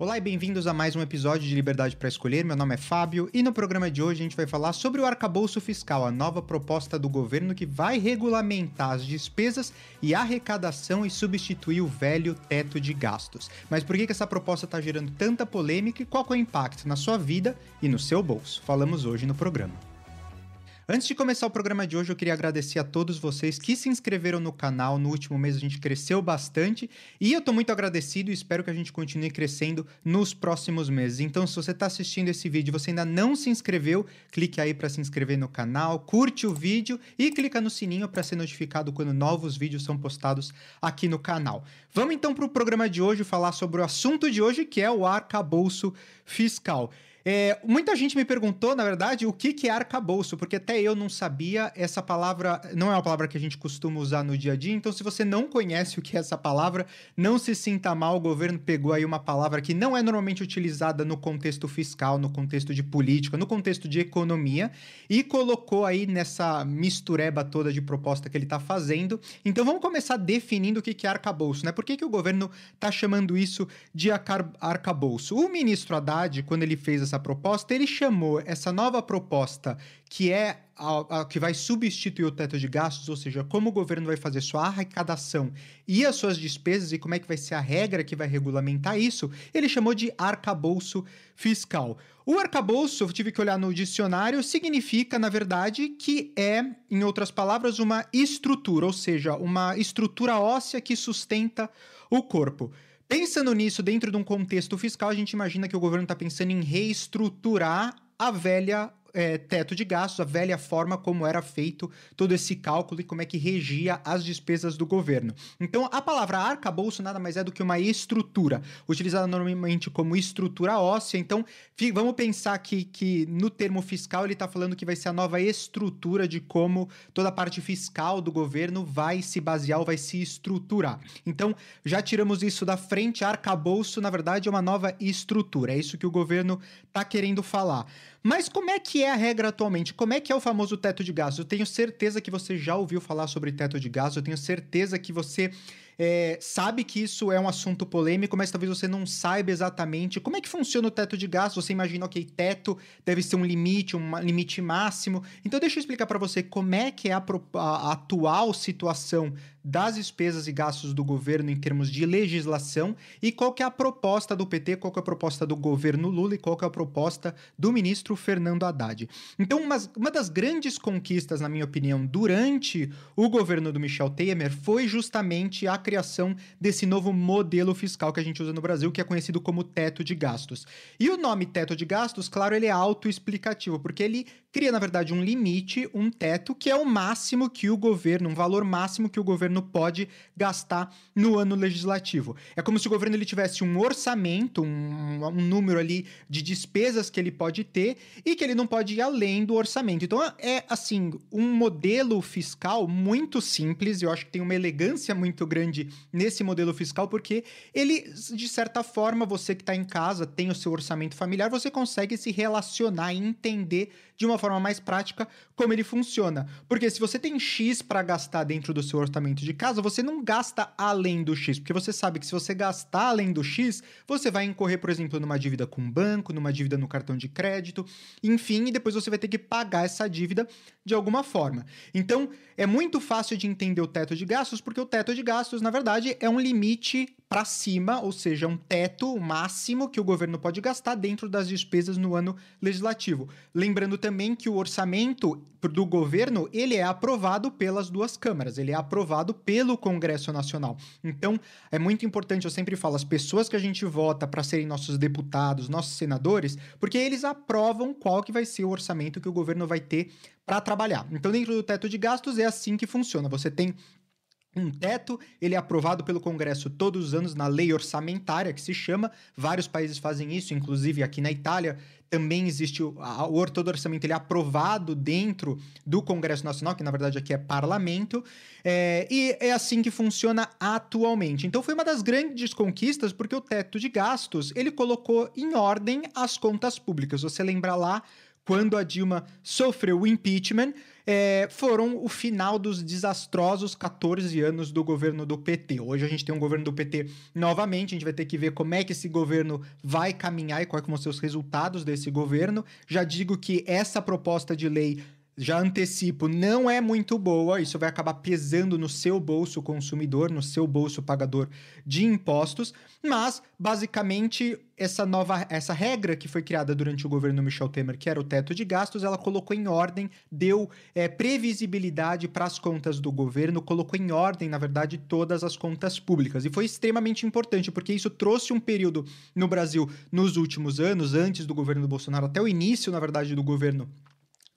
Olá e bem-vindos a mais um episódio de Liberdade para Escolher. Meu nome é Fábio e no programa de hoje a gente vai falar sobre o arcabouço fiscal, a nova proposta do governo que vai regulamentar as despesas e arrecadação e substituir o velho teto de gastos. Mas por que, que essa proposta está gerando tanta polêmica e qual é o impacto na sua vida e no seu bolso? Falamos hoje no programa. Antes de começar o programa de hoje, eu queria agradecer a todos vocês que se inscreveram no canal. No último mês a gente cresceu bastante e eu tô muito agradecido e espero que a gente continue crescendo nos próximos meses. Então, se você está assistindo esse vídeo e você ainda não se inscreveu, clique aí para se inscrever no canal, curte o vídeo e clica no sininho para ser notificado quando novos vídeos são postados aqui no canal. Vamos então para o programa de hoje falar sobre o assunto de hoje, que é o arcabouço fiscal. É, muita gente me perguntou, na verdade, o que, que é arcabouço, porque até eu não sabia. Essa palavra não é uma palavra que a gente costuma usar no dia a dia, então se você não conhece o que é essa palavra, não se sinta mal. O governo pegou aí uma palavra que não é normalmente utilizada no contexto fiscal, no contexto de política, no contexto de economia, e colocou aí nessa mistureba toda de proposta que ele está fazendo. Então vamos começar definindo o que, que é arcabouço, né? Por que, que o governo está chamando isso de arcabouço? O ministro Haddad, quando ele fez essa proposta, ele chamou essa nova proposta, que é a, a, que vai substituir o teto de gastos, ou seja, como o governo vai fazer sua arrecadação e as suas despesas e como é que vai ser a regra que vai regulamentar isso, ele chamou de arcabouço fiscal. O arcabouço, eu tive que olhar no dicionário, significa, na verdade, que é, em outras palavras, uma estrutura, ou seja, uma estrutura óssea que sustenta o corpo. Pensando nisso dentro de um contexto fiscal, a gente imagina que o governo está pensando em reestruturar a velha é, teto de gastos, a velha forma como era feito todo esse cálculo e como é que regia as despesas do governo. Então, a palavra arcabouço nada mais é do que uma estrutura, utilizada normalmente como estrutura óssea. Então, vamos pensar que, que no termo fiscal ele está falando que vai ser a nova estrutura de como toda a parte fiscal do governo vai se basear ou vai se estruturar. Então, já tiramos isso da frente, arcabouço, na verdade, é uma nova estrutura. É isso que o governo está querendo falar. Mas como é que é a regra atualmente? Como é que é o famoso teto de gastos? Eu tenho certeza que você já ouviu falar sobre teto de gastos, eu tenho certeza que você é, sabe que isso é um assunto polêmico, mas talvez você não saiba exatamente como é que funciona o teto de gastos. Você imagina, ok, teto deve ser um limite, um limite máximo. Então, deixa eu explicar para você como é que é a, a, atual situação das despesas e gastos do governo em termos de legislação e qual que é a proposta do PT, qual que é a proposta do governo Lula e qual que é a proposta do ministro Fernando Haddad. Então, uma, uma das grandes conquistas, na minha opinião, durante o governo do Michel Temer foi justamente a criação desse novo modelo fiscal que a gente usa no Brasil, que é conhecido como teto de gastos. E o nome teto de gastos, claro, ele é autoexplicativo, porque ele cria, na verdade, um limite, um teto, que é o máximo que o governo, um valor máximo que o governo pode gastar no ano legislativo. É como se o governo ele tivesse um orçamento, um, um número ali de despesas que ele pode ter e que ele não pode ir além do orçamento. Então é assim, um modelo fiscal muito simples, eu acho que tem uma elegância muito grande nesse modelo fiscal, porque ele, de certa forma, você que está em casa, tem o seu orçamento familiar, você consegue se relacionar e entender de uma forma mais prática como ele funciona. Porque se você tem X para gastar dentro do seu orçamento de casa, você não gasta além do X, porque você sabe que se você gastar além do X, você vai incorrer, por exemplo, numa dívida com o banco, numa dívida no cartão de crédito, enfim, e depois você vai ter que pagar essa dívida de alguma forma. Então, é muito fácil de entender o teto de gastos, porque o teto de gastos, na verdade, é um limite para cima, ou seja, um teto máximo que o governo pode gastar dentro das despesas no ano legislativo. Lembrando também que o orçamento do governo, ele é aprovado pelas duas câmaras, ele é aprovado pelo Congresso Nacional. Então, é muito importante, eu sempre falo, as pessoas que a gente vota para serem nossos deputados, nossos senadores, porque eles aprovam qual que vai ser o orçamento que o governo vai ter para trabalhar. Então, dentro do teto de gastos é assim que funciona. Você tem um teto, ele é aprovado pelo Congresso todos os anos na lei orçamentária, que se chama. Vários países fazem isso, inclusive aqui na Itália também existe o, a, o orçamento ele é aprovado dentro do Congresso Nacional, que na verdade aqui é parlamento, é, e é assim que funciona atualmente. Então foi uma das grandes conquistas, porque o teto de gastos ele colocou em ordem as contas públicas. Você lembra lá quando a Dilma sofreu o impeachment, é, foram o final dos desastrosos 14 anos do governo do PT. Hoje a gente tem um governo do PT novamente, a gente vai ter que ver como é que esse governo vai caminhar e quais vão ser os resultados desse governo. Já digo que essa proposta de lei já antecipo, não é muito boa. Isso vai acabar pesando no seu bolso consumidor, no seu bolso pagador de impostos. Mas, basicamente, essa nova essa regra que foi criada durante o governo Michel Temer, que era o teto de gastos, ela colocou em ordem, deu é, previsibilidade para as contas do governo, colocou em ordem, na verdade, todas as contas públicas. E foi extremamente importante, porque isso trouxe um período no Brasil nos últimos anos, antes do governo do Bolsonaro, até o início, na verdade, do governo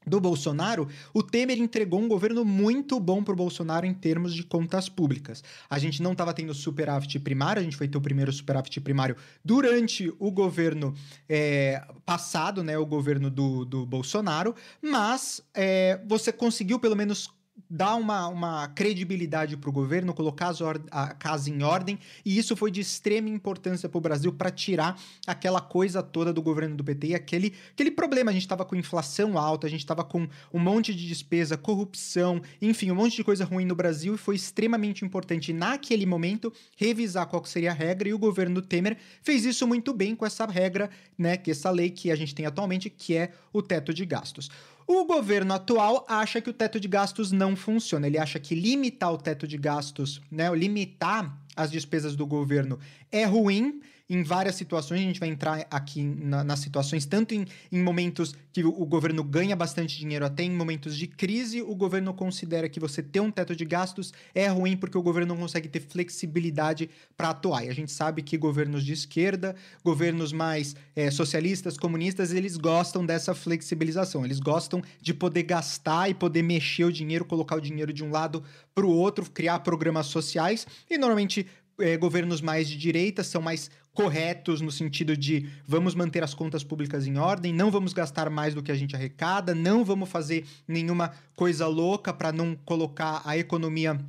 do Bolsonaro, o Temer entregou um governo muito bom para o Bolsonaro em termos de contas públicas. A gente não estava tendo superávit primário, a gente foi ter o primeiro superávit primário durante o governo é, passado, né, o governo do, do Bolsonaro, mas é, você conseguiu pelo menos dar uma, uma credibilidade para o governo, colocar a casa em ordem, e isso foi de extrema importância para o Brasil para tirar aquela coisa toda do governo do PT e aquele, aquele problema. A gente estava com inflação alta, a gente estava com um monte de despesa, corrupção, enfim, um monte de coisa ruim no Brasil, e foi extremamente importante naquele momento revisar qual seria a regra, e o governo Temer fez isso muito bem com essa regra, né, que essa lei que a gente tem atualmente, que é o teto de gastos. O governo atual acha que o teto de gastos não funciona. Ele acha que limitar o teto de gastos, né, limitar as despesas do governo é ruim em várias situações, a gente vai entrar aqui na, nas situações, tanto em, em momentos que o, o, governo ganha bastante dinheiro, até em momentos de crise, o governo considera que você ter um teto de gastos é ruim porque o governo não consegue ter flexibilidade para atuar. E a gente sabe que governos de esquerda, governos mais é, socialistas, comunistas, eles gostam dessa flexibilização, eles gostam de poder gastar e poder mexer o dinheiro, colocar o dinheiro de um lado para o outro, criar programas sociais, e normalmente é, governos mais de direita são mais corretos no sentido de vamos manter as contas públicas em ordem, não vamos gastar mais do que a gente arrecada, não vamos fazer nenhuma coisa louca para não colocar a economia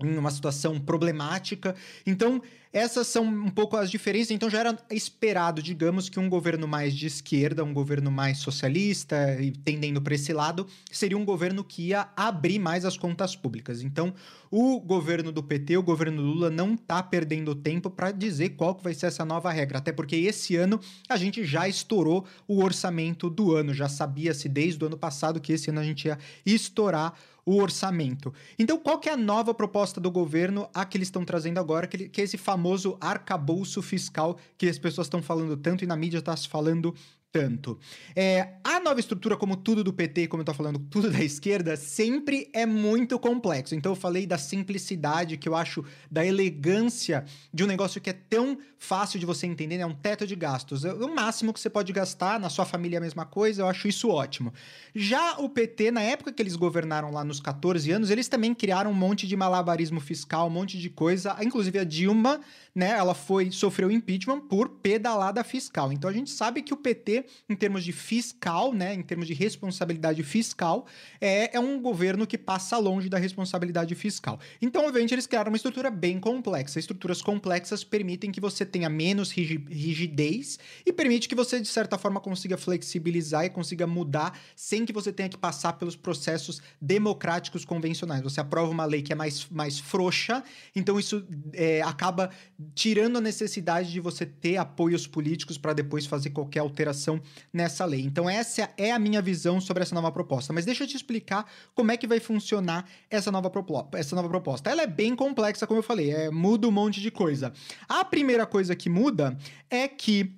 em uma situação problemática. Então, essas são um pouco as diferenças. Então já era esperado, digamos, que um governo mais de esquerda, um governo mais socialista e tendendo para esse lado, seria um governo que ia abrir mais as contas públicas. Então, o governo do PT, o governo Lula, não está perdendo tempo para dizer qual que vai ser essa nova regra. Até porque esse ano a gente já estourou o orçamento do ano. Já sabia-se desde o ano passado que esse ano a gente ia estourar o orçamento. Então, qual que é a nova proposta do governo, a que eles estão trazendo agora, que, é esse famoso arcabouço fiscal que as pessoas estão falando tanto e na mídia está se falando tanto. É, a nova estrutura, como tudo do PT, como eu tô falando, tudo da esquerda, sempre é muito complexo. Então eu falei da simplicidade, que eu acho, da elegância de um negócio que é tão fácil de você entender, é né? um teto de gastos. É o máximo que você pode gastar, na sua família é a mesma coisa, eu acho isso ótimo. Já o PT, na época que eles governaram lá nos 14 anos, eles também criaram um monte de malabarismo fiscal, um monte de coisa, inclusive a Dilma né, ela foi sofreu impeachment por pedalada fiscal. Então a gente sabe que o PT, em termos de fiscal, né, em termos de responsabilidade fiscal, é, é um governo que passa longe da responsabilidade fiscal. Então, obviamente, eles criaram uma estrutura bem complexa. Estruturas complexas permitem que você tenha menos rigidez e permite que você, de certa forma, consiga flexibilizar e consiga mudar sem que você tenha que passar pelos processos democráticos convencionais. Você aprova uma lei que é mais, mais frouxa, então isso é, acaba tirando a necessidade de você ter apoios políticos para depois fazer qualquer alteração nessa lei. Então essa é a minha visão sobre essa nova proposta. Mas deixa eu te explicar como é que vai funcionar essa nova, essa nova proposta. Ela é bem complexa, como eu falei, é, muda um monte de coisa. A primeira coisa que muda é que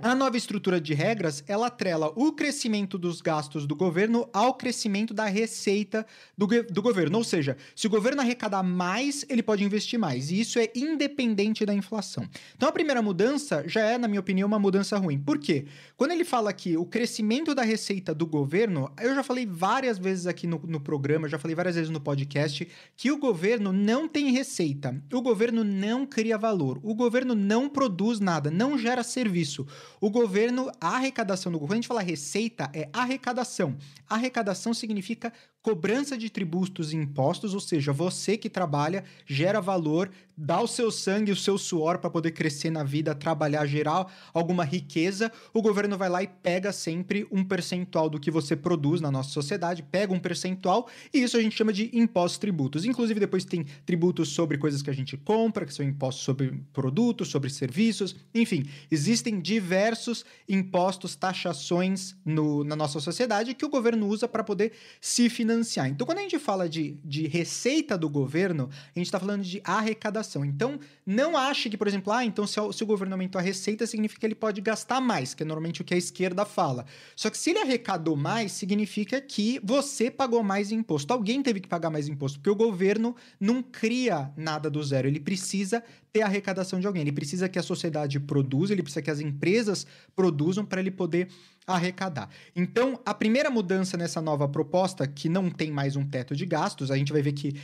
a nova estrutura de regras, ela atrela o crescimento dos gastos do governo ao crescimento da receita do, do governo. Ou seja, se o governo arrecadar mais, ele pode investir mais. E isso é independente da inflação. Então, a primeira mudança já é, na minha opinião, uma mudança ruim. Por quê? Quando ele fala que o crescimento da receita do governo, eu já falei várias vezes aqui no, no programa, já falei várias vezes no podcast, que o governo não tem receita. O governo não cria valor. O governo não produz nada, não gera serviço. O governo, a arrecadação do governo, a gente fala receita, é arrecadação. Arrecadação significa cobrança de tributos e impostos, ou seja, você que trabalha, gera valor, dá o seu sangue, o seu suor para poder crescer na vida, trabalhar, gerar alguma riqueza, o governo vai lá e pega sempre um percentual do que você produz na nossa sociedade, pega um percentual e isso a gente chama de impostos tributos. Inclusive depois tem tributos sobre coisas que a gente compra, que são impostos sobre produtos, sobre serviços, enfim, existem diversos impostos, taxações no, na nossa sociedade que o governo usa para poder se financiar financiar. Então, quando a gente fala de, de receita do governo, a gente está falando de arrecadação. Então, não ache que, por exemplo, ah, então se, se o governo aumentou a receita, significa que ele pode gastar mais, que é normalmente o que a esquerda fala. Só que se ele arrecadou mais, significa que você pagou mais imposto. Alguém teve que pagar mais imposto, porque o governo não cria nada do zero. Ele precisa ter arrecadação de alguém. Ele precisa que a sociedade produza, ele precisa que as empresas produzam para ele poder arrecadar. Então, a primeira mudança nessa nova proposta, que não tem mais um teto de gastos, a gente vai ver que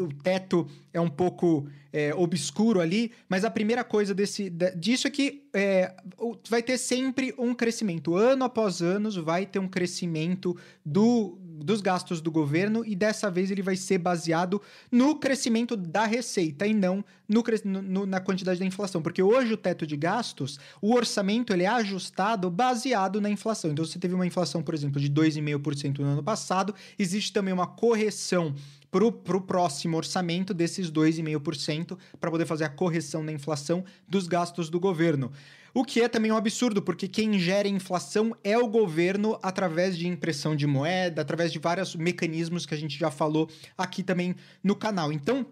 o teto é um pouco é, obscuro ali, mas a primeira coisa desse, disso é que é, vai ter sempre um crescimento. Ano após ano vai ter um crescimento do, dos gastos do governo e dessa vez ele vai ser baseado no crescimento da receita e não no, no, na quantidade da inflação. Porque hoje o teto de gastos, o orçamento ele é ajustado baseado na inflação. Então, você teve uma inflação, por exemplo, de 2,5% no ano passado, existe também uma correção para o próximo orçamento desses 2,5% para poder fazer a correção da inflação dos gastos do governo. O que é também um absurdo, porque quem gera inflação é o governo através de impressão de moeda, através de vários mecanismos que a gente já falou aqui também no canal. Então,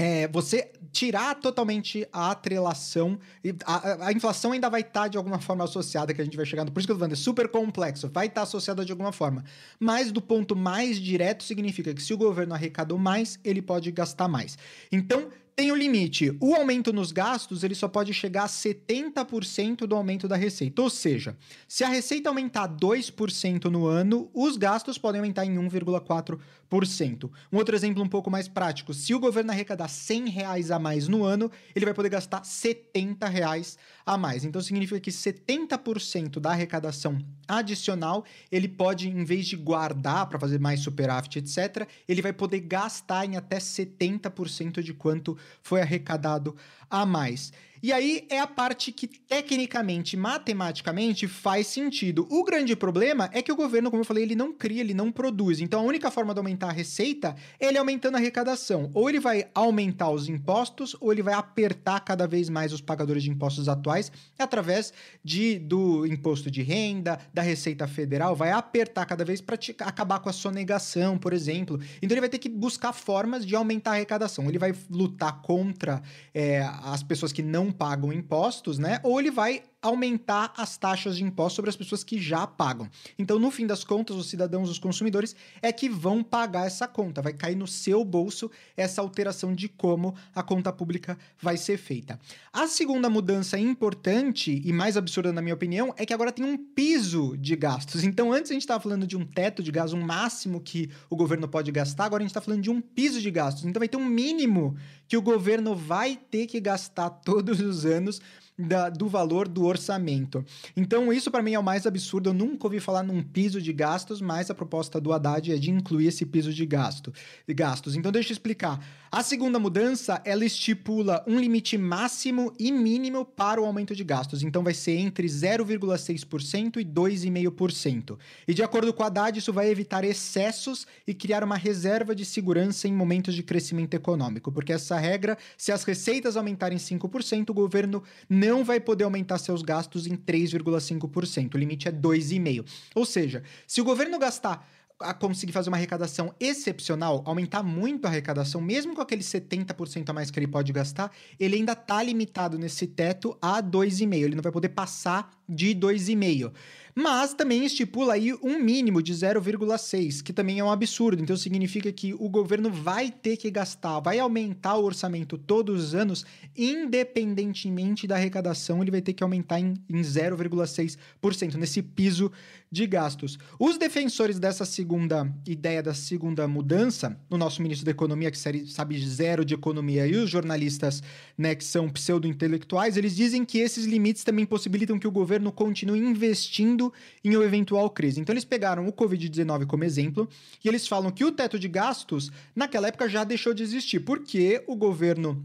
é, você tirar totalmente a atrelação. A, a, inflação ainda vai estar tá de alguma forma associada, que a gente vai chegando. Por isso que eu tô falando, é super complexo, vai estar tá associada de alguma forma. Mas do ponto mais direto significa que se o governo arrecadou mais, ele pode gastar mais. Então, tem o um limite. O aumento nos gastos ele só pode chegar a 70% do aumento da receita. Ou seja, se a receita aumentar 2% no ano, os gastos podem aumentar em 1,4%. Um outro exemplo um pouco mais prático: se o governo arrecadar 100 reais a mais no ano, ele vai poder gastar 70 reais a mais. Então significa que 70% da arrecadação adicional ele pode, em vez de guardar para fazer mais superávit, etc., ele vai poder gastar em até 70% de quanto foi arrecadado a mais. E aí é a parte que tecnicamente, matematicamente faz sentido. O grande problema é que o governo, como eu falei, ele não cria, ele não produz. Então a única forma de aumentar a receita é ele aumentando a arrecadação. Ou ele vai aumentar os impostos, ou ele vai apertar cada vez mais os pagadores de impostos atuais através de do imposto de renda, da Receita Federal, vai apertar cada vez para acabar com a sonegação, por exemplo. Então ele vai ter que buscar formas de aumentar a arrecadação. Ele vai lutar contra é, as pessoas que não pagam impostos, né? Ou ele vai aumentar as taxas de impostos sobre as pessoas que já pagam. Então, no fim das contas, os cidadãos, os consumidores, é que vão pagar essa conta. Vai cair no seu bolso essa alteração de como a conta pública vai ser feita. A segunda mudança importante e mais absurda, na minha opinião, é que agora tem um piso de gastos. Então, antes a gente estava falando de um teto de gastos, um máximo que o governo pode gastar, agora a gente está falando de um piso de gastos. Então, vai ter um mínimo que o governo vai ter que gastar todos os anos da, do valor do orçamento. Então, isso para mim é o mais absurdo. Eu nunca ouvi falar num piso de gastos, mas a proposta do Haddad é de incluir esse piso de gasto, de gastos. Então, deixa eu explicar. A segunda mudança, ela estipula um limite máximo e mínimo para o aumento de gastos. Então, vai ser entre 0,6% e 2,5%. E de acordo com o Haddad, isso vai evitar excessos e criar uma reserva de segurança em momentos de crescimento econômico. Porque essa regra, se as receitas aumentarem 5%, o governo não não vai poder aumentar seus gastos em 3,5%. O limite é 2,5%. Ou seja, se o governo gastar a conseguir fazer uma arrecadação excepcional, aumentar muito a arrecadação, mesmo com aquele 70% a mais que ele pode gastar, ele ainda está limitado nesse teto a 2,5. Ele não vai poder passar de 2,5 mas também estipula aí um mínimo de 0,6, que também é um absurdo. Então significa que o governo vai ter que gastar, vai aumentar o orçamento todos os anos, independentemente da arrecadação, ele vai ter que aumentar em, em 0,6% nesse piso de gastos. Os defensores dessa, segunda ideia, da segunda mudança, o nosso ministro da Economia, que sabe zero de economia, e os jornalistas né, que são pseudo-intelectuais, eles dizem que esses limites também possibilitam que o governo continue investindo em uma eventual crise. Então, eles pegaram o Covid-19 como exemplo e eles falam que o teto de gastos, naquela época, já deixou de existir, porque o governo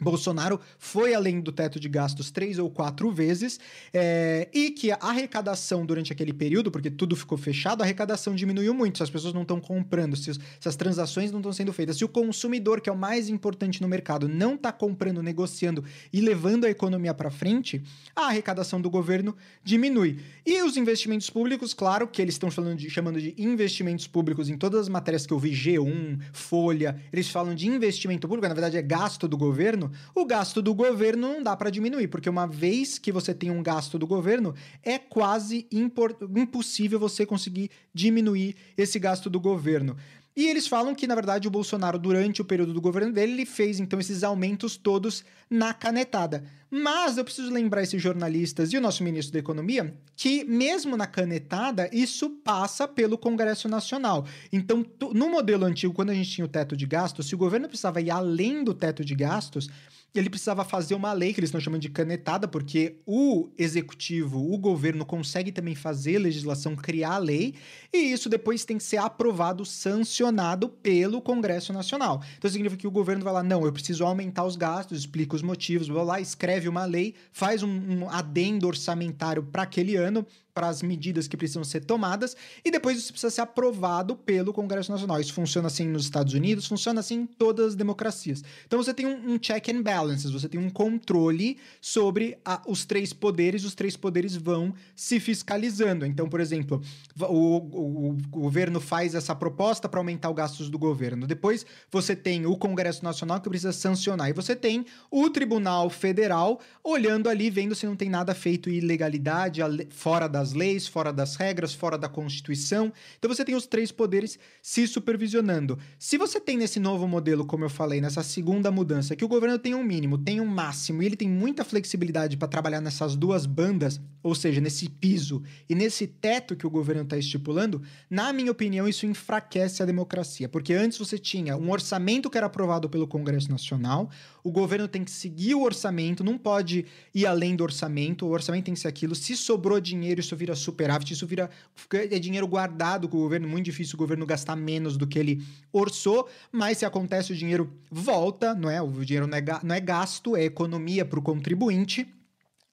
Bolsonaro foi além do teto de gastos três ou quatro vezes é, e que a arrecadação durante aquele período, porque tudo ficou fechado, a arrecadação diminuiu muito. Se as pessoas não estão comprando, se, se, as transações não estão sendo feitas, se o consumidor, que é o mais importante no mercado, não está comprando, negociando e levando a economia para frente, a arrecadação do governo diminui. E os investimentos públicos, claro que eles estão de, chamando de investimentos públicos em todas as matérias que eu vi, G1, Folha, eles falam de investimento público, na verdade é gasto do governo o gasto do governo não dá para diminuir, porque uma vez que você tem um gasto do governo, é quase impossível você conseguir diminuir esse gasto do governo. E eles falam que, na verdade, o Bolsonaro, durante o período do governo dele, ele fez então esses aumentos todos na canetada. Mas eu preciso lembrar esses jornalistas e o nosso ministro da Economia que, mesmo na canetada, isso passa pelo Congresso Nacional. Então, no modelo antigo, quando a gente tinha o teto de gastos, se o governo precisava ir além do teto de gastos, ele precisava fazer uma lei que eles estão chamando de canetada, porque o executivo, o governo consegue também fazer legislação, criar lei, e isso depois tem que ser aprovado, sancionado pelo Congresso Nacional. Então significa que o governo vai lá, não, eu preciso aumentar os gastos, explica os motivos, vai lá, escreve uma lei, faz um, um adendo orçamentário para aquele ano, para as medidas que precisam ser tomadas e depois isso precisa ser aprovado pelo Congresso Nacional. Isso funciona assim nos Estados Unidos, funciona assim em todas as democracias. Então você tem um, um check and balances, você tem um controle sobre a, os três poderes, os três poderes vão se fiscalizando. Então, por exemplo, o, o, o governo faz essa proposta para aumentar os gastos do governo. Depois você tem o Congresso Nacional que precisa sancionar e você tem o Tribunal Federal olhando ali, vendo se não tem nada feito ilegalidade fora da das leis, fora das regras, fora da Constituição. Então você tem os três poderes se supervisionando. Se você tem nesse novo modelo, como eu falei, nessa segunda mudança, que o governo tem um mínimo, tem um máximo, e ele tem muita flexibilidade para trabalhar nessas duas bandas, ou seja, nesse piso e nesse teto que o governo está estipulando, na minha opinião, isso enfraquece a democracia. Porque antes você tinha um orçamento que era aprovado pelo Congresso Nacional, o governo tem que seguir o orçamento, não pode ir além do orçamento, o orçamento tem que ser aquilo. Se sobrou dinheiro, isso vira superávit, isso vira é dinheiro guardado com o governo, muito difícil o governo gastar menos do que ele orçou, mas se acontece o dinheiro volta, não é? O dinheiro não é, não é gasto, é economia para o contribuinte.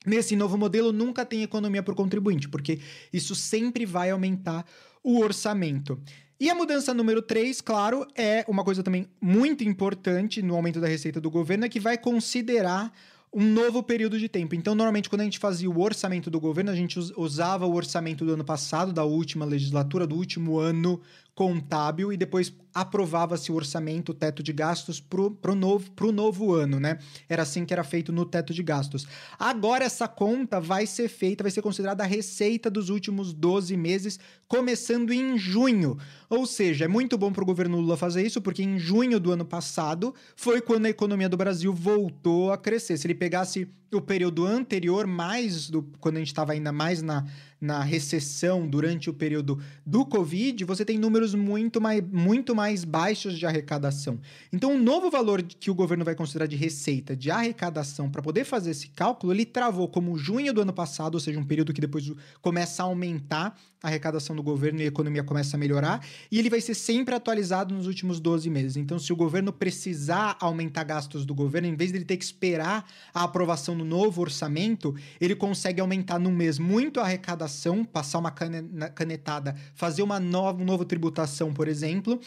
Nesse novo modelo nunca tem economia para o contribuinte, porque isso sempre vai aumentar o orçamento. E a mudança número 3, claro, é uma coisa também muito importante no aumento da receita do governo, é que vai considerar um novo período de tempo. Então, normalmente, quando a gente fazia o orçamento do governo, a gente usava o orçamento do ano passado, da última legislatura, do último ano contábil, e depois aprovava-se o orçamento, o teto de gastos para o novo, novo ano, né? Era assim que era feito no teto de gastos. Agora, essa conta vai ser feita, vai ser considerada a receita dos últimos 12 meses, começando em junho. Ou seja, é muito bom para o governo Lula fazer isso, porque em junho do ano passado foi quando a economia do Brasil voltou a crescer. Se ele pegasse o período anterior, mais do quando a gente estava ainda mais na, na recessão durante o período do Covid, você tem números muito mais, muito mais baixos de arrecadação. Então, o novo valor que o governo vai considerar de receita de arrecadação para poder fazer esse cálculo, ele travou como junho do ano passado, ou seja, um período que depois começa a aumentar a arrecadação do governo e a economia começa a melhorar, e ele vai ser sempre atualizado nos últimos 12 meses. Então, se o governo precisar aumentar gastos do governo, em vez de ele ter que esperar a aprovação no novo orçamento, ele consegue aumentar num mês muito a arrecadação, passar uma canetada, fazer uma nova, uma nova tributação, por exemplo,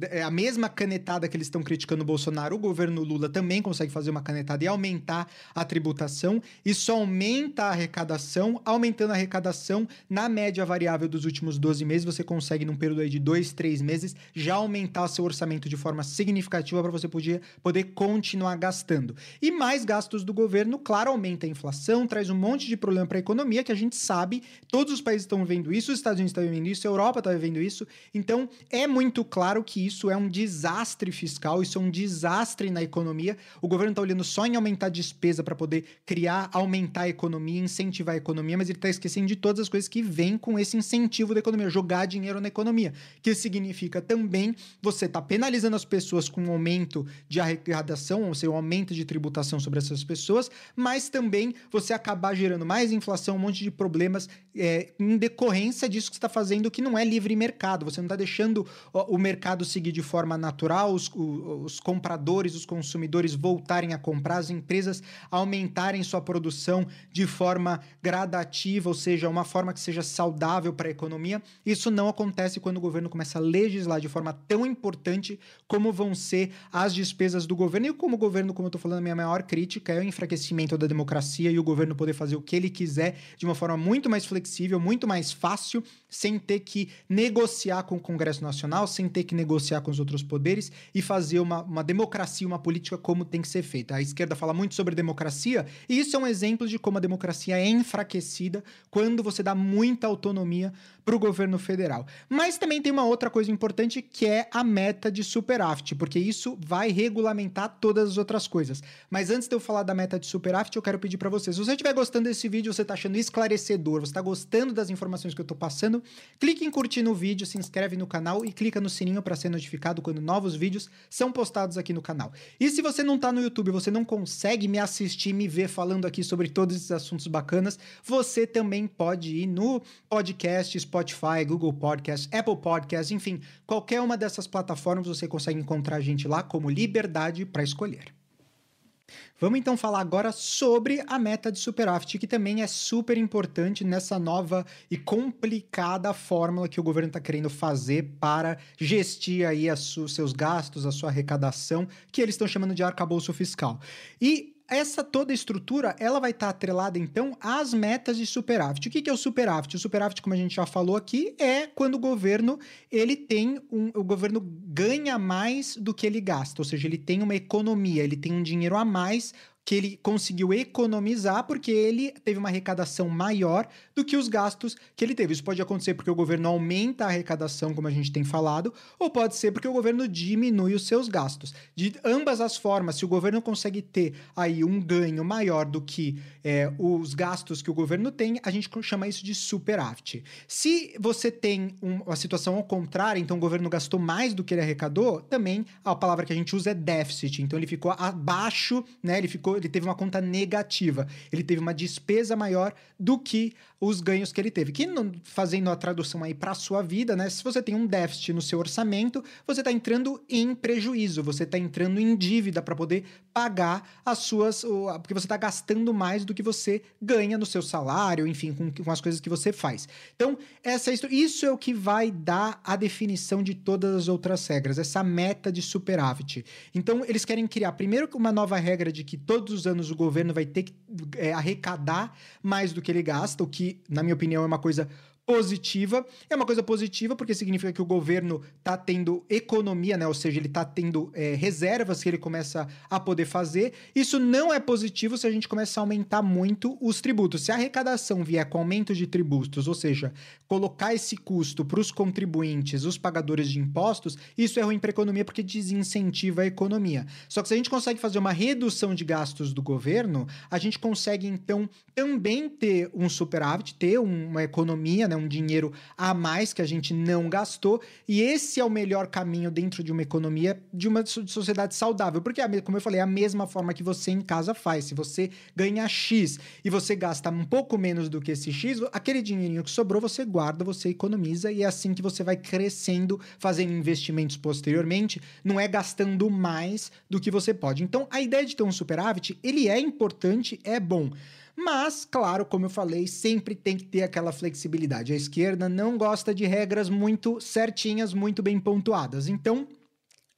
é a mesma canetada que eles estão criticando o Bolsonaro, o governo Lula também consegue fazer uma canetada e aumentar a tributação. Isso aumenta a arrecadação. Aumentando a arrecadação, na média variável dos últimos 12 meses, você consegue, num período de 2, 3 meses, já aumentar seu orçamento de forma significativa para você poder, poder continuar gastando. E mais gastos do governo, claro, aumenta a inflação, traz um monte de problema para a economia, que a gente sabe, todos os países estão vendo isso, os Estados Unidos estão vendo isso, a Europa está vendo isso. Então, é muito claro que isso é um desastre fiscal, isso é um desastre na economia. O governo está olhando só em aumentar a despesa para poder criar, aumentar a economia, incentivar a economia, mas ele está esquecendo de todas as coisas que vêm com esse incentivo da economia, jogar dinheiro na economia, que significa também você tá penalizando as pessoas com um aumento de arrecadação, ou seja, um aumento de tributação sobre essas pessoas, mas também você acabar gerando mais inflação, um monte de problemas é, em decorrência disso que está fazendo, que não é livre mercado. Você não está deixando o mercado seguir de forma natural, os, os compradores, os consumidores voltarem a comprar, as empresas aumentarem sua produção de forma gradativa, ou seja, uma forma que seja saudável para a economia. Isso não acontece quando o governo começa a legislar de forma tão importante como vão ser as despesas do governo. E como o governo, como eu estou falando, a minha maior crítica é o enfraquecimento da democracia e o governo poder fazer o que ele quiser de uma forma muito mais flexível, muito mais fácil, sem ter que negociar com o Congresso Nacional, sem ter que negociar com os outros poderes e fazer uma, uma democracia, uma política como tem que ser feita. A esquerda fala muito sobre democracia e isso é um exemplo de como a democracia é enfraquecida quando você dá muita autonomia para o governo federal. Mas também tem uma outra coisa importante que é a meta de superávit, porque isso vai regulamentar todas as outras coisas. Mas antes de eu falar da meta de superávit, eu quero pedir para vocês, se você estiver gostando desse vídeo, você está achando esclarecedor, você está gostando das informações que eu estou passando, clique em curtir no vídeo, se inscreve no canal e clica no sininho para ser notificado quando novos vídeos são postados aqui no canal. E se você não está no YouTube, você não consegue me assistir, me ver falando aqui sobre todos esses assuntos bacanas, você também pode ir no podcast, Spotify, Google Podcast, Apple Podcast, enfim, qualquer uma dessas plataformas você consegue encontrar a gente lá como liberdade para escolher. Vamos então falar agora sobre a meta de superávit, que também é super importante nessa nova e complicada fórmula que o governo está querendo fazer para gestir aí os seus gastos, a sua arrecadação, que eles estão chamando de arcabouço fiscal. E essa toda estrutura, ela vai estar tá atrelada, então, às metas de superávit. O que, que é o superávit? O superávit, como a gente já falou aqui, é quando o governo, ele tem um, o governo ganha mais do que ele gasta, ou seja, ele tem uma economia, ele tem um dinheiro a mais que ele conseguiu economizar porque ele teve uma arrecadação maior do que os gastos que ele teve. Isso pode acontecer porque o governo aumenta a arrecadação, como a gente tem falado, ou pode ser porque o governo diminui os seus gastos. De ambas as formas, se o governo consegue ter aí um ganho maior do que é, os gastos que o governo tem, a gente chama isso de superávit. Se você tem uma situação ao contrário, então o governo gastou mais do que ele arrecadou, também a palavra que a gente usa é déficit. Então ele ficou abaixo, né? Ele ficou ele teve uma conta negativa. Ele teve uma despesa maior do que os ganhos que ele teve. Que, fazendo a tradução aí para a sua vida, né? Se você tem um déficit no seu orçamento, você está entrando em prejuízo, você está entrando em dívida para poder pagar as suas. Porque você está gastando mais do que você ganha no seu salário, enfim, com, com as coisas que você faz. Então, essa, isso é o que vai dar a definição de todas as outras regras, essa meta de superávit. Então, eles querem criar primeiro uma nova regra de que todos os anos o governo vai ter que é, arrecadar mais do que ele gasta, o que na minha opinião, é uma coisa positiva. É uma coisa positiva porque significa que o governo está tendo economia, né? Ou seja, ele está tendo é, reservas que ele começa a poder fazer. Isso não é positivo se a gente começar a aumentar muito os tributos. Se a arrecadação vier com aumento de tributos, ou seja, colocar esse custo para os contribuintes, os pagadores de impostos, isso é ruim para a economia porque desincentiva a economia. Só que se a gente consegue fazer uma redução de gastos do governo, a gente consegue então também ter um superávit, ter uma economia, né? Né, um dinheiro a mais que a gente não gastou, e esse é o melhor caminho dentro de uma economia de uma sociedade saudável, porque como eu falei, é a mesma forma que você em casa faz. Se você ganha X e você gasta um pouco menos do que esse X, aquele dinheirinho que sobrou você guarda, você economiza e é assim que você vai crescendo, fazendo investimentos posteriormente, não é gastando mais do que você pode. Então, a ideia de ter um superávit, ele é importante, é bom. Mas, claro, como eu falei, sempre tem que ter aquela flexibilidade. A esquerda não gosta de regras muito certinhas, muito bem pontuadas. Então,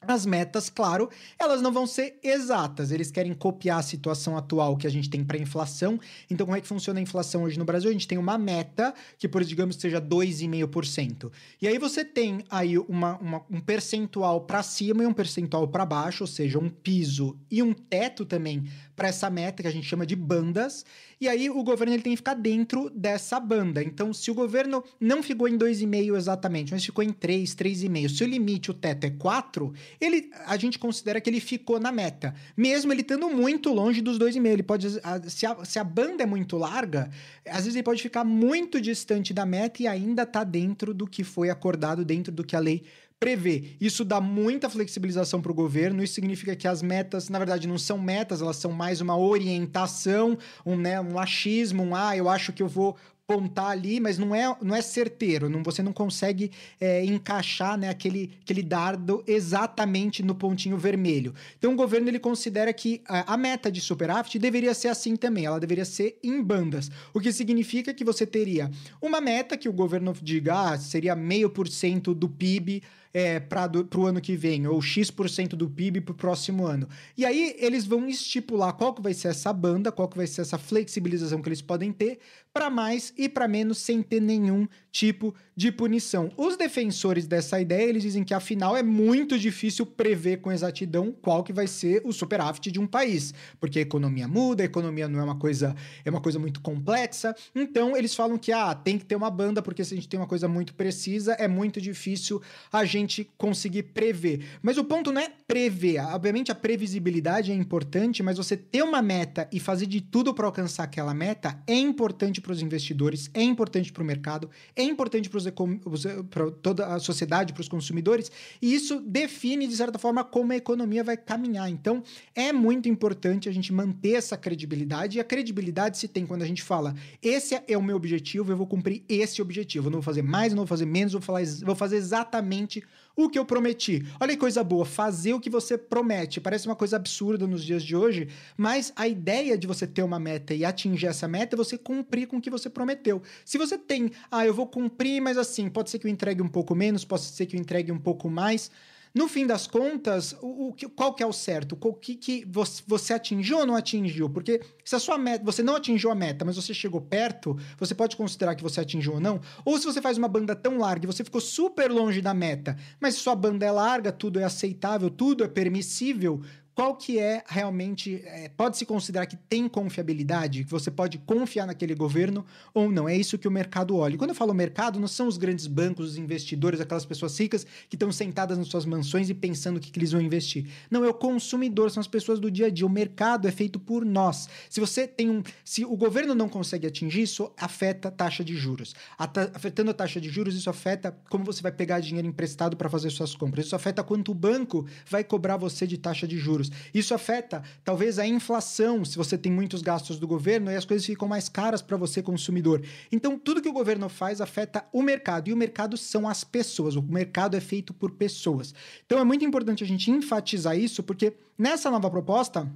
as metas, claro, elas não vão ser exatas. Eles querem copiar a situação atual que a gente tem para inflação. Então, como é que funciona a inflação hoje no Brasil? A gente tem uma meta que, por digamos, seja 2,5%. E aí você tem aí uma, uma um percentual para cima e um percentual para baixo, ou seja, um piso e um teto também para essa meta que a gente chama de bandas. E aí o governo ele tem que ficar dentro dessa banda. Então, se o governo não ficou em 2,5 exatamente, mas ficou em 3, 3,5, se o limite, o teto é 4, ele, a gente considera que ele ficou na meta. Mesmo ele estando muito longe dos 2,5. Ele pode. Se a, se a banda é muito larga, às vezes ele pode ficar muito distante da meta e ainda tá dentro do que foi acordado, dentro do que a lei prevê. Isso dá muita flexibilização para o governo. Isso significa que as metas, na verdade, não são metas, elas são mais uma orientação, um, né, um achismo, um ah, eu acho que eu vou pontar ali, mas não é, não é certeiro, não, você não consegue é, encaixar né, aquele, aquele dardo exatamente no pontinho vermelho. Então o governo ele considera que a, a, meta de superávit deveria ser assim também, ela deveria ser em bandas, o que significa que você teria uma meta que o governo diga ah, seria meio por cento do PIB é, para o ano que vem, ou X% do PIB para o próximo ano. E aí eles vão estipular qual que vai ser essa banda, qual que vai ser essa flexibilização que eles podem ter, para mais e para menos, sem ter nenhum tipo de punição. Os defensores dessa ideia, eles dizem que afinal é muito difícil prever com exatidão qual que vai ser o superávit de um país, porque a economia muda, a economia não é uma coisa, é uma coisa muito complexa. Então eles falam que ah, tem que ter uma banda, porque se a gente tem uma coisa muito precisa, é muito difícil a gente conseguir prever. Mas o ponto não é prever. Obviamente a previsibilidade é importante, mas você ter uma meta e fazer de tudo para alcançar aquela meta é importante para os investidores, é importante para o mercado, é importante para toda a sociedade, para os consumidores, e isso define, de certa forma, como a economia vai caminhar. Então, é muito importante a gente manter essa credibilidade, e a credibilidade se tem quando a gente fala: esse é o meu objetivo, eu vou cumprir esse objetivo. Eu não vou fazer mais, não vou fazer menos, vou, falar, vou fazer exatamente o que eu prometi. Olha que coisa boa, fazer o que você promete. Parece uma coisa absurda nos dias de hoje, mas a ideia de você ter uma meta e atingir essa meta é você cumprir com o que você prometeu. Se você tem, ah, eu vou cumprir, mas assim, pode ser que eu entregue um pouco menos, pode ser que eu entregue um pouco mais. No fim das contas, o, o, qual que é o certo? O que, que você, você atingiu ou não atingiu? Porque se a sua meta, você não atingiu a meta, mas você chegou perto, você pode considerar que você atingiu ou não. Ou se você faz uma banda tão larga e você ficou super longe da meta, mas se sua banda é larga, tudo é aceitável, tudo é permissível, qual que é realmente, é, pode-se considerar que tem confiabilidade, que você pode confiar naquele governo ou não. É isso que o mercado olha. E quando eu falo mercado, não são os grandes bancos, os investidores, aquelas pessoas ricas que estão sentadas nas suas mansões e pensando o que, que eles vão investir. Não, é o consumidor, são as pessoas do dia a dia. O mercado é feito por nós. Se você tem um. Se o governo não consegue atingir isso, afeta a taxa de juros. Afetando a taxa de juros, isso afeta como você vai pegar dinheiro emprestado para fazer suas compras. Isso afeta quanto o banco vai cobrar você de taxa de juros. Isso afeta talvez a inflação, se você tem muitos gastos do governo e as coisas ficam mais caras para você consumidor. Então, tudo que o governo faz afeta o mercado e o mercado são as pessoas. O mercado é feito por pessoas. Então, é muito importante a gente enfatizar isso porque nessa nova proposta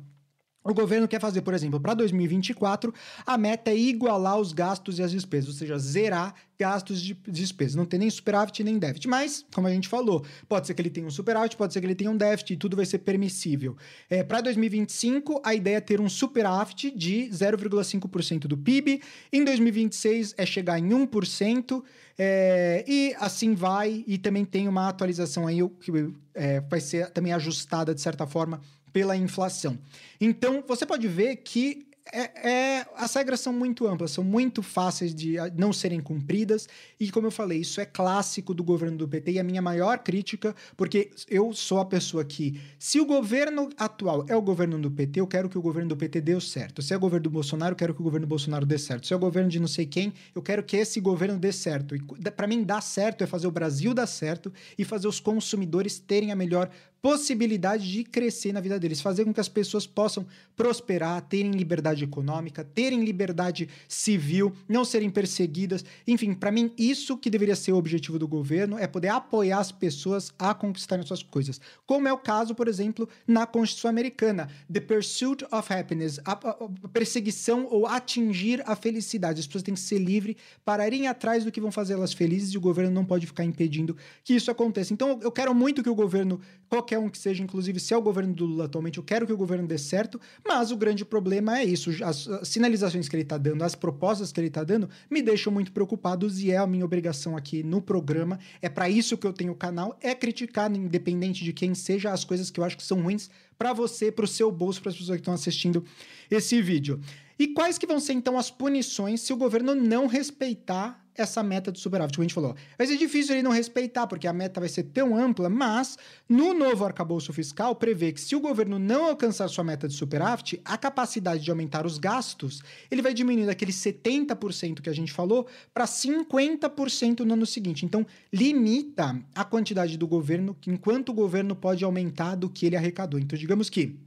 o governo quer fazer, por exemplo, para 2024, a meta é igualar os gastos e as despesas, ou seja, zerar gastos de despesas. Não tem nem superávit nem déficit. Mas, como a gente falou, pode ser que ele tenha um superávit, pode ser que ele tenha um déficit e tudo vai ser permissível. É, para 2025, a ideia é ter um superávit de 0,5% do PIB. Em 2026 é chegar em 1%. É, e assim vai. E também tem uma atualização aí que é, vai ser também ajustada de certa forma pela inflação. Então, você pode ver que é, é, as regras são muito amplas, são muito fáceis de ah, não serem cumpridas, e como eu falei, isso é clássico do governo do PT e a minha maior crítica, porque eu sou a pessoa que, se o governo atual é o governo do PT, eu quero que o governo do PT dê certo. Se é o governo do Bolsonaro, eu quero que o governo do Bolsonaro dê certo. Se é o governo de não sei quem, eu quero que esse governo dê certo. E para mim, dar certo é fazer o Brasil dar certo e fazer os consumidores terem a melhor possibilidade de crescer na vida deles, fazer com que as pessoas possam prosperar, terem liberdade econômica, terem liberdade civil, não serem perseguidas. Enfim, para mim, isso que deveria ser o objetivo do governo é poder apoiar as pessoas a conquistarem suas coisas. Como é o caso, por exemplo, na Constituição Americana, The Pursuit of Happiness, a, perseguição ou atingir a felicidade. As pessoas têm que ser livres para irem atrás do que vão fazer elas felizes e o governo não pode ficar impedindo que isso aconteça. Então, eu quero muito que o governo, qualquer qualquer um que seja, inclusive se é o governo do Lula atualmente, eu quero que o governo dê certo, mas o grande problema é isso, as, as sinalizações que ele está dando, as propostas que ele está dando, me deixam muito preocupados e é a minha obrigação aqui no programa, é para isso que eu tenho o canal, é criticar, independente de quem seja, as coisas que eu acho que são ruins para você, para o seu bolso, para as pessoas que estão assistindo esse vídeo. E quais que vão ser então as punições se o governo não respeitar essa meta do superávit, como a gente falou. Vai ser difícil ele não respeitar, porque a meta vai ser tão ampla, mas no novo arcabouço fiscal prevê que se o governo não alcançar sua meta de superávit, a capacidade de aumentar os gastos, ele vai diminuir daquele 70% que a gente falou para 50% no ano seguinte. Então, limita a quantidade do governo, enquanto o governo pode aumentar do que ele arrecadou. Então, digamos que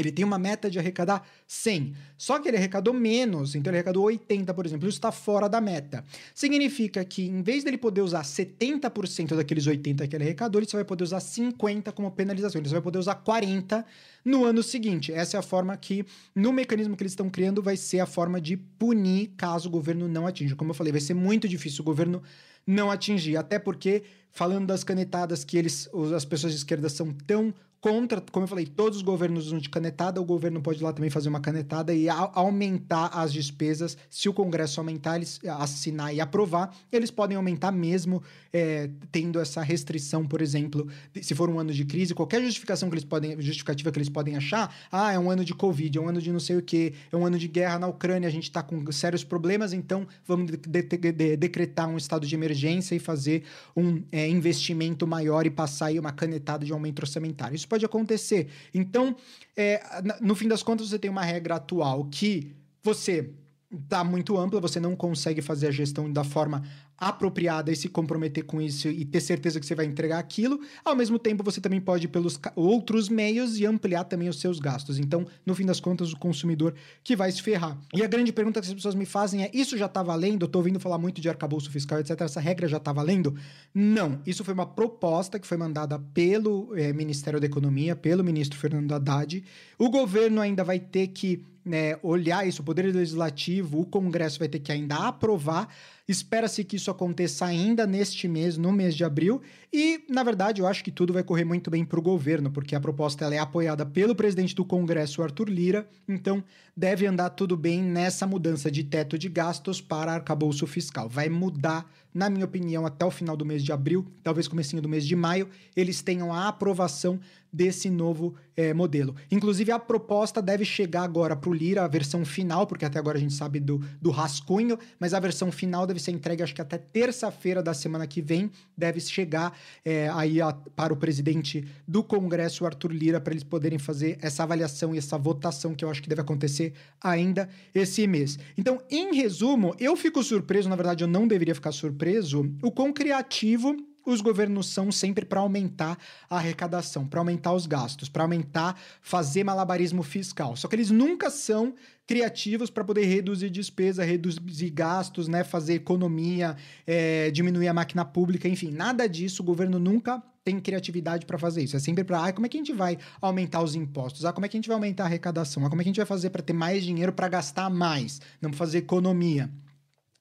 ele tem uma meta de arrecadar 100, só que ele arrecadou menos, então ele arrecadou 80, por exemplo, isso está fora da meta. Significa que em vez dele poder usar 70% daqueles 80 que ele arrecadou, ele só vai poder usar 50 como penalização, ele só vai poder usar 40 no ano seguinte. Essa é a forma que, no mecanismo que eles estão criando, vai ser a forma de punir caso o governo não atinja. Como eu falei, vai ser muito difícil o governo não atingir, até porque, falando das canetadas que eles, as pessoas de esquerda são tão contra, como eu falei, todos os governos usam de canetada, o governo pode lá também fazer uma canetada e aumentar as despesas. Se o Congresso aumentar, eles assinar e aprovar, eles podem aumentar mesmo é, tendo essa restrição, por exemplo, se for um ano de crise, qualquer justificação que eles podem, justificativa que eles podem achar, ah, é um ano de Covid, é um ano de não sei o que, é um ano de guerra na Ucrânia, a gente está com sérios problemas, então vamos de, de, de, decretar um estado de emergência e fazer um é, investimento maior e passar aí uma canetada de aumento orçamentário. Isso pode acontecer. Então, é, no fim das contas, você tem uma regra atual que você está muito ampla, você não consegue fazer a gestão da forma apropriada e se comprometer com isso e ter certeza que você vai entregar aquilo. Ao mesmo tempo, você também pode ir pelos outros meios e ampliar também os seus gastos. Então, no fim das contas, o consumidor que vai se ferrar. E a grande pergunta que as pessoas me fazem é: isso já está valendo? Eu estou ouvindo falar muito de arcabouço fiscal, etc. Essa regra já está valendo? Não. Isso foi uma proposta que foi mandada pelo é, Ministério da Economia, pelo ministro Fernando Haddad. O governo ainda vai ter que né, olhar isso, o Poder Legislativo, o Congresso vai ter que ainda aprovar. Espera-se que isso aconteça ainda neste mês, no mês de abril, e, na verdade, eu acho que tudo vai correr muito bem para o governo, porque a proposta ela é apoiada pelo presidente do Congresso, Arthur Lira, então deve andar tudo bem nessa mudança de teto de gastos para arcabouço fiscal. Vai mudar, na minha opinião, até o final do mês de abril, talvez comecinho do mês de maio, eles tenham a aprovação desse novo é, modelo. Inclusive, a proposta deve chegar agora para o Lira, a versão final, porque até agora a gente sabe do, do rascunho, mas a versão final deve ser entregue, acho que até terça-feira da semana que vem, deve chegar é, aí a, para o presidente do Congresso, Arthur Lira, para eles poderem fazer essa avaliação e essa votação que eu acho que deve acontecer ainda esse mês. Então, em resumo, eu fico surpreso, na verdade, eu não deveria ficar surpreso, o quão criativo os governos são sempre para aumentar a arrecadação, para aumentar os gastos, para aumentar, fazer malabarismo fiscal. Só que eles nunca são criativos para poder reduzir despesa, reduzir gastos, né, fazer economia, é, diminuir a máquina pública, enfim, nada disso. O governo nunca tem criatividade para fazer isso. É sempre para, ah, como é que a gente vai aumentar os impostos? Ah, como é que a gente vai aumentar a arrecadação? Ah, como é que a gente vai fazer para ter mais dinheiro para gastar mais? Não fazer economia.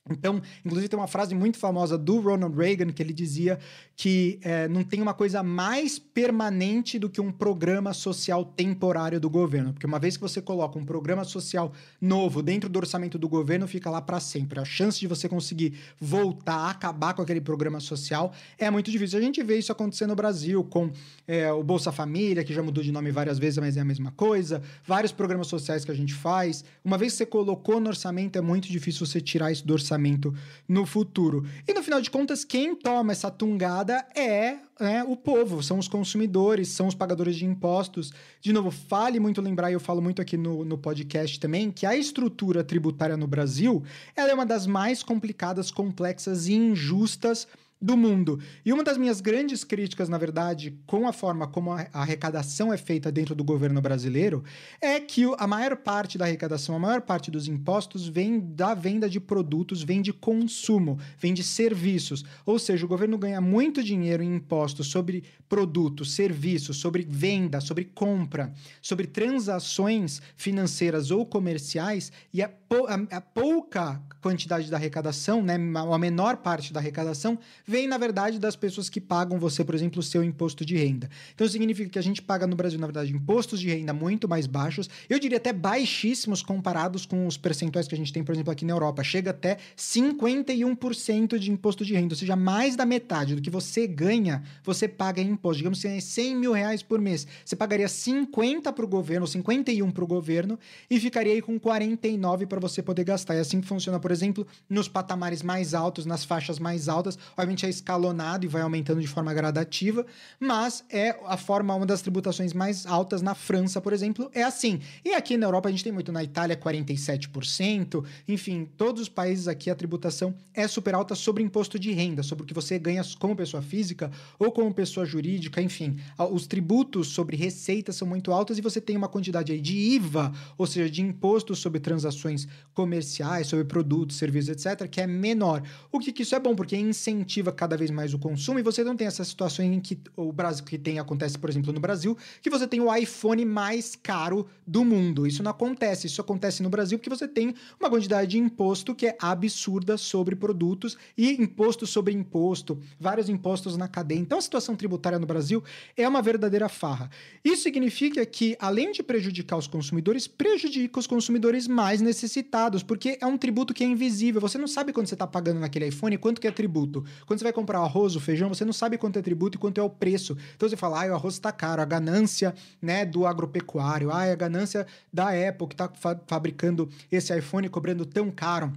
Então, inclusive tem uma frase muito famosa do Ronald Reagan que ele dizia que é, não tem uma coisa mais permanente do que um programa social temporário do governo, porque uma vez que você coloca um programa social novo dentro do orçamento do governo, fica lá para sempre. A chance de você conseguir voltar, acabar com aquele programa social é muito difícil. A gente vê isso acontecer no Brasil com é, o Bolsa Família, que já mudou de nome várias vezes, mas é a mesma coisa, vários programas sociais que a gente faz. Uma vez que você colocou no orçamento, é muito difícil você tirar isso do orçamento no futuro. E no final de contas, quem toma essa tungada é né, o povo, são os consumidores, são os pagadores de impostos. De novo, fale muito lembrar, e eu falo muito aqui no, no podcast também, que a estrutura tributária no Brasil ela é uma das mais complicadas, complexas e injustas do mundo. E uma das minhas grandes críticas, na verdade, com a forma como a arrecadação é feita dentro do governo brasileiro, é que a maior parte da arrecadação, a maior parte dos impostos vem da venda de produtos, vem de consumo, vem de serviços. Ou seja, o governo ganha muito dinheiro em impostos sobre produtos, serviços, sobre venda, sobre compra, sobre transações financeiras ou comerciais, e a, a, a pouca quantidade da arrecadação, né, a menor parte da arrecadação, vem, na verdade, das pessoas que pagam você, por exemplo, o seu imposto de renda. Então significa que a gente paga no Brasil, na verdade, impostos de renda muito mais baixos, eu diria até baixíssimos comparados com os percentuais que a gente tem, por exemplo, aqui na Europa. Chega até 51% de imposto de renda, ou seja, mais da metade do que você ganha, você paga em imposto. Digamos que você 100 mil reais por mês, você pagaria 50 para o governo, 51 para o governo, e ficaria aí com 49 para você poder gastar. É assim que funciona, por exemplo, nos patamares mais altos, nas faixas mais altas. Obviamente é escalonado e vai aumentando de forma gradativa, mas é a forma, uma das tributações mais altas na França, por exemplo, é assim. E aqui na Europa a gente tem muito, na Itália 47%, enfim, todos os países aqui a tributação é super alta sobre imposto de renda, sobre o que você ganha como pessoa física ou como pessoa jurídica, enfim. Os tributos sobre receitas são muito altos e você tem uma quantidade aí de IVA, ou seja, de imposto sobre transações comerciais, sobre produtos, serviços, etc., que é menor. O que, que isso é bom? Porque incentiva cada vez mais o consumo e você não tem essa situação em que o Brasil que tem acontece, por exemplo, no Brasil, que você tem o iPhone mais caro do mundo. Isso não acontece. Isso acontece no Brasil porque você tem uma quantidade de imposto que é absurda sobre produtos e imposto sobre imposto, vários impostos na cadeia. Então a situação tributária no Brasil é uma verdadeira farra. Isso significa que, além de prejudicar os consumidores, prejudica os consumidores mais necessitados, porque é um tributo que é invisível. Você não sabe quando você está pagando naquele iPhone quanto que é tributo. Quando você vai comprar o arroz, o feijão, você não sabe quanto é tributo e quanto é o preço. Então você fala, ah, o arroz está caro, a ganância né, do agropecuário, ah, a ganância da Apple que está fa fabricando esse iPhone cobrando tão caro.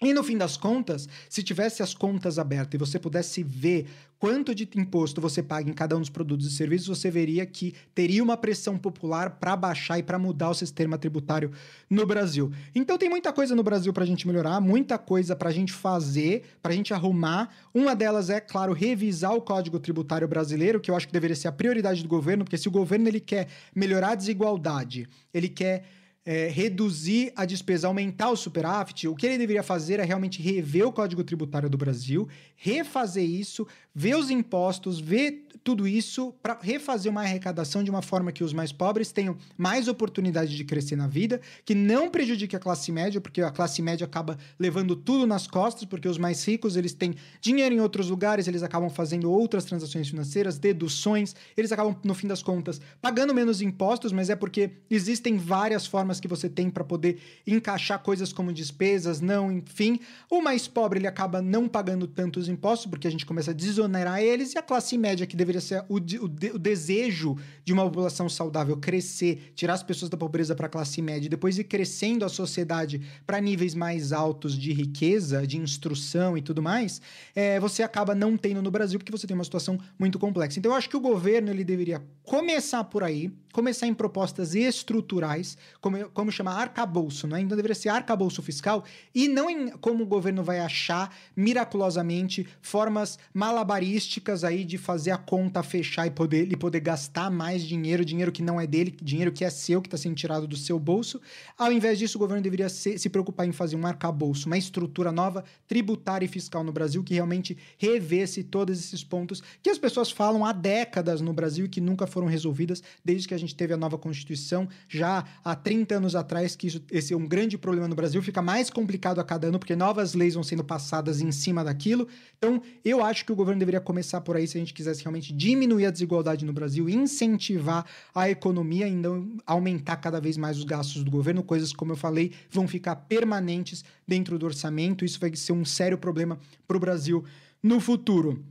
E no fim das contas, se tivesse as contas abertas e você pudesse ver quanto de imposto você paga em cada um dos produtos e serviços, você veria que teria uma pressão popular para baixar e para mudar o sistema tributário no Brasil. Então tem muita coisa no Brasil para a gente melhorar, muita coisa para a gente fazer, para a gente arrumar. Uma delas é, claro, revisar o Código Tributário Brasileiro, que eu acho que deveria ser a prioridade do governo, porque se o governo ele quer melhorar a desigualdade, ele quer é, reduzir a despesa, aumentar o superávit, o que ele deveria fazer é realmente rever o Código Tributário do Brasil, refazer isso, ver os impostos, ver tudo isso para refazer uma arrecadação de uma forma que os mais pobres tenham mais oportunidade de crescer na vida, que não prejudique a classe média, porque a classe média acaba levando tudo nas costas, porque os mais ricos eles têm dinheiro em outros lugares, eles acabam fazendo outras transações financeiras, deduções, eles acabam, no fim das contas, pagando menos impostos, mas é porque existem várias formas que você tem para poder encaixar coisas como despesas, não, enfim. O mais pobre ele acaba não pagando tantos impostos porque a gente começa a desonerar eles e a classe média que deveria ser o, o, o desejo de uma população saudável crescer, tirar as pessoas da pobreza para a classe média e depois ir crescendo a sociedade para níveis mais altos de riqueza, de instrução e tudo mais, é, você acaba não tendo no Brasil porque você tem uma situação muito complexa. Então eu acho que o governo ele deveria começar por aí, começar em propostas estruturais, como, como chamar arcabouço, né? Então deveria ser arcabouço fiscal e não em como o governo vai achar miraculosamente formas malabarísticas aí de fazer a conta fechar e poder, ele poder gastar mais dinheiro, dinheiro que não é dele, dinheiro que é seu, que está sendo tirado do seu bolso. Ao invés disso, o governo deveria se, se preocupar em fazer um arcabouço, uma estrutura nova tributária e fiscal no Brasil que realmente revesse todos esses pontos que as pessoas falam há décadas no Brasil e que nunca foram resolvidas desde que a gente teve a nova Constituição, já há 30 anos atrás, que isso, esse é um grande problema no Brasil, fica mais complicado a cada ano, porque novas leis vão sendo passadas em cima daquilo. Então, eu acho que o governo deveria começar por aí se a gente quisesse realmente diminuir a desigualdade no Brasil, incentivar a economia e não aumentar cada vez mais os gastos do governo. Coisas, como eu falei, vão ficar permanentes dentro do orçamento. Isso vai ser um sério problema para o Brasil no futuro.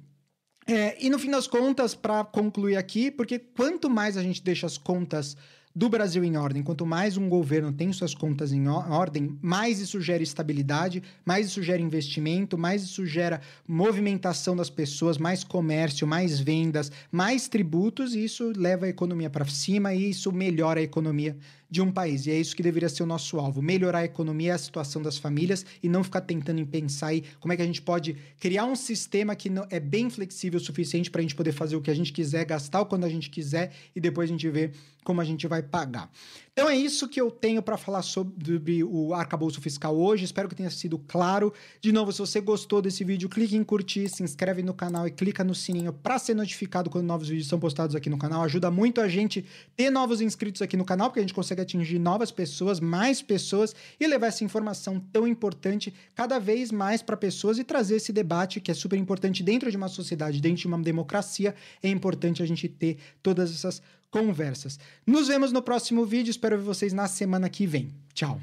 É, e no fim das contas, para concluir aqui, porque quanto mais a gente deixa as contas do Brasil em ordem, quanto mais um governo tem suas contas em ordem, mais isso gera estabilidade, mais isso gera investimento, mais isso gera movimentação das pessoas, mais comércio, mais vendas, mais tributos, e isso leva a economia para cima e isso melhora a economia de um país. E é isso que deveria ser o nosso alvo: melhorar a economia, a situação das famílias e não ficar tentando em pensar aí como é que a gente pode criar um sistema que é bem flexível o suficiente para a gente poder fazer o que a gente quiser, gastar quando a gente quiser e depois a gente ver como a gente vai pagar. Então é isso que eu tenho para falar sobre o arcabouço fiscal hoje. Espero que tenha sido claro. De novo, se você gostou desse vídeo, clique em curtir, se inscreve no canal e clica no sininho para ser notificado quando novos vídeos são postados aqui no canal. Ajuda muito a gente ter novos inscritos aqui no canal, porque a gente consegue atingir novas pessoas, mais pessoas e levar essa informação tão importante cada vez mais para pessoas e trazer esse debate que é super importante dentro de uma sociedade, dentro de uma democracia. É importante a gente ter todas essas conversas. Nos vemos no próximo vídeo. Espero ver vocês na semana que vem. Tchau.